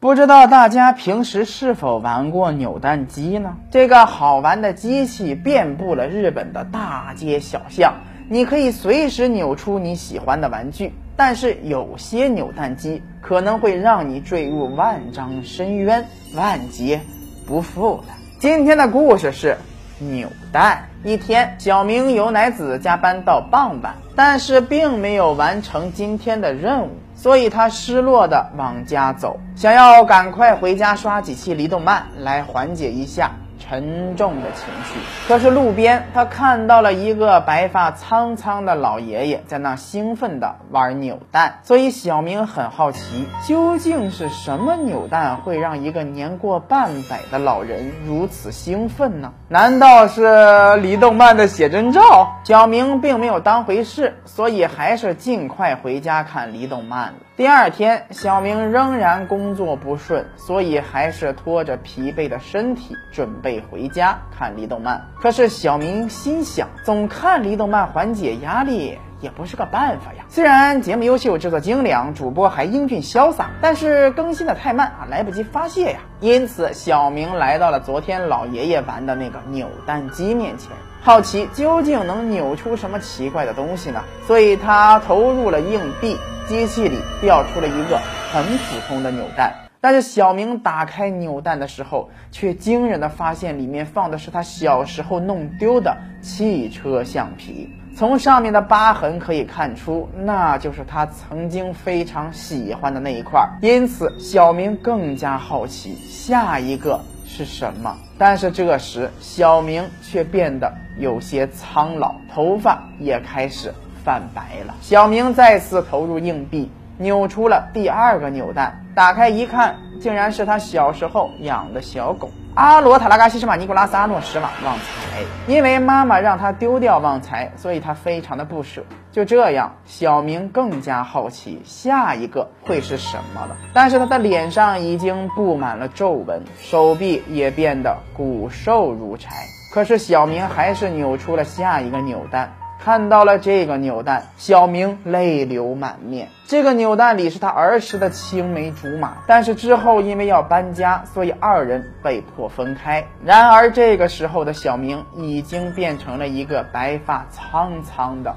不知道大家平时是否玩过扭蛋机呢？这个好玩的机器遍布了日本的大街小巷，你可以随时扭出你喜欢的玩具。但是有些扭蛋机可能会让你坠入万丈深渊，万劫不复的。今天的故事是扭蛋。一天，小明由乃子加班到傍晚，但是并没有完成今天的任务，所以他失落的往家走，想要赶快回家刷几期离动漫来缓解一下。沉重的情绪。可是路边，他看到了一个白发苍苍的老爷爷在那兴奋地玩扭蛋，所以小明很好奇，究竟是什么扭蛋会让一个年过半百的老人如此兴奋呢？难道是李动漫的写真照？小明并没有当回事，所以还是尽快回家看李动漫了。第二天，小明仍然工作不顺，所以还是拖着疲惫的身体准备回家看离动漫。可是小明心想，总看离动漫缓解压力也不是个办法呀。虽然节目优秀、制作精良、主播还英俊潇洒，但是更新的太慢啊，来不及发泄呀。因此，小明来到了昨天老爷爷玩的那个扭蛋机面前。好奇究竟能扭出什么奇怪的东西呢？所以他投入了硬币，机器里掉出了一个很普通的扭蛋。但是小明打开扭蛋的时候，却惊人的发现里面放的是他小时候弄丢的汽车橡皮。从上面的疤痕可以看出，那就是他曾经非常喜欢的那一块。因此，小明更加好奇下一个。是什么？但是这时，小明却变得有些苍老，头发也开始泛白了。小明再次投入硬币，扭出了第二个扭蛋，打开一看，竟然是他小时候养的小狗。阿罗塔拉嘎西什马尼古拉斯阿诺什瓦旺财，因为妈妈让他丢掉旺财，所以他非常的不舍。就这样，小明更加好奇下一个会是什么了。但是他的脸上已经布满了皱纹，手臂也变得骨瘦如柴。可是小明还是扭出了下一个扭蛋。看到了这个扭蛋，小明泪流满面。这个扭蛋里是他儿时的青梅竹马，但是之后因为要搬家，所以二人被迫分开。然而这个时候的小明已经变成了一个白发苍苍的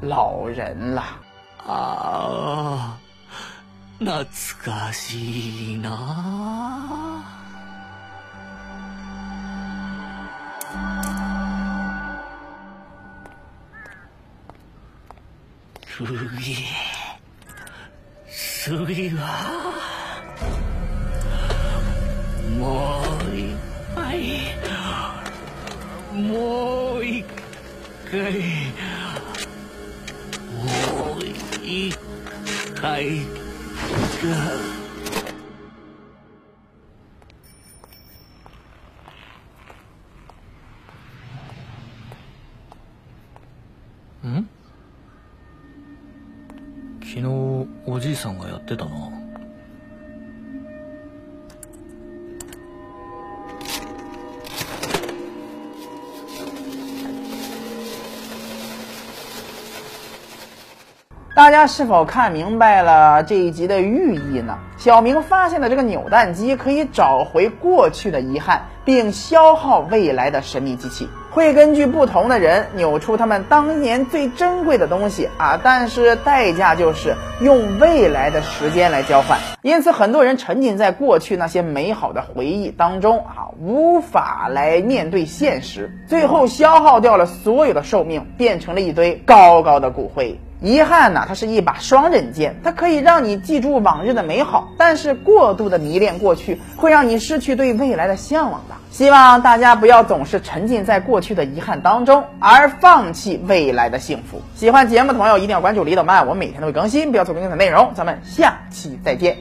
老人了。啊，懐すげえすげえわもう一杯もうもう一回か。Mm-hmm. 昨日おじいさんがやってたな大家是否看明白了这一集的寓意呢？ 小明发现的这个扭蛋机可以找回过去的遗憾，并消耗未来的神秘机器。会根据不同的人扭出他们当年最珍贵的东西啊，但是代价就是用未来的时间来交换。因此，很多人沉浸在过去那些美好的回忆当中啊，无法来面对现实，最后消耗掉了所有的寿命，变成了一堆高高的骨灰。遗憾呢，它是一把双刃剑，它可以让你记住往日的美好，但是过度的迷恋过去，会让你失去对未来的向往的。希望大家不要总是沉浸在过去的遗憾当中，而放弃未来的幸福。喜欢节目的朋友一定要关注李导曼，我每天都会更新，不要错过精彩内容。咱们下期再见。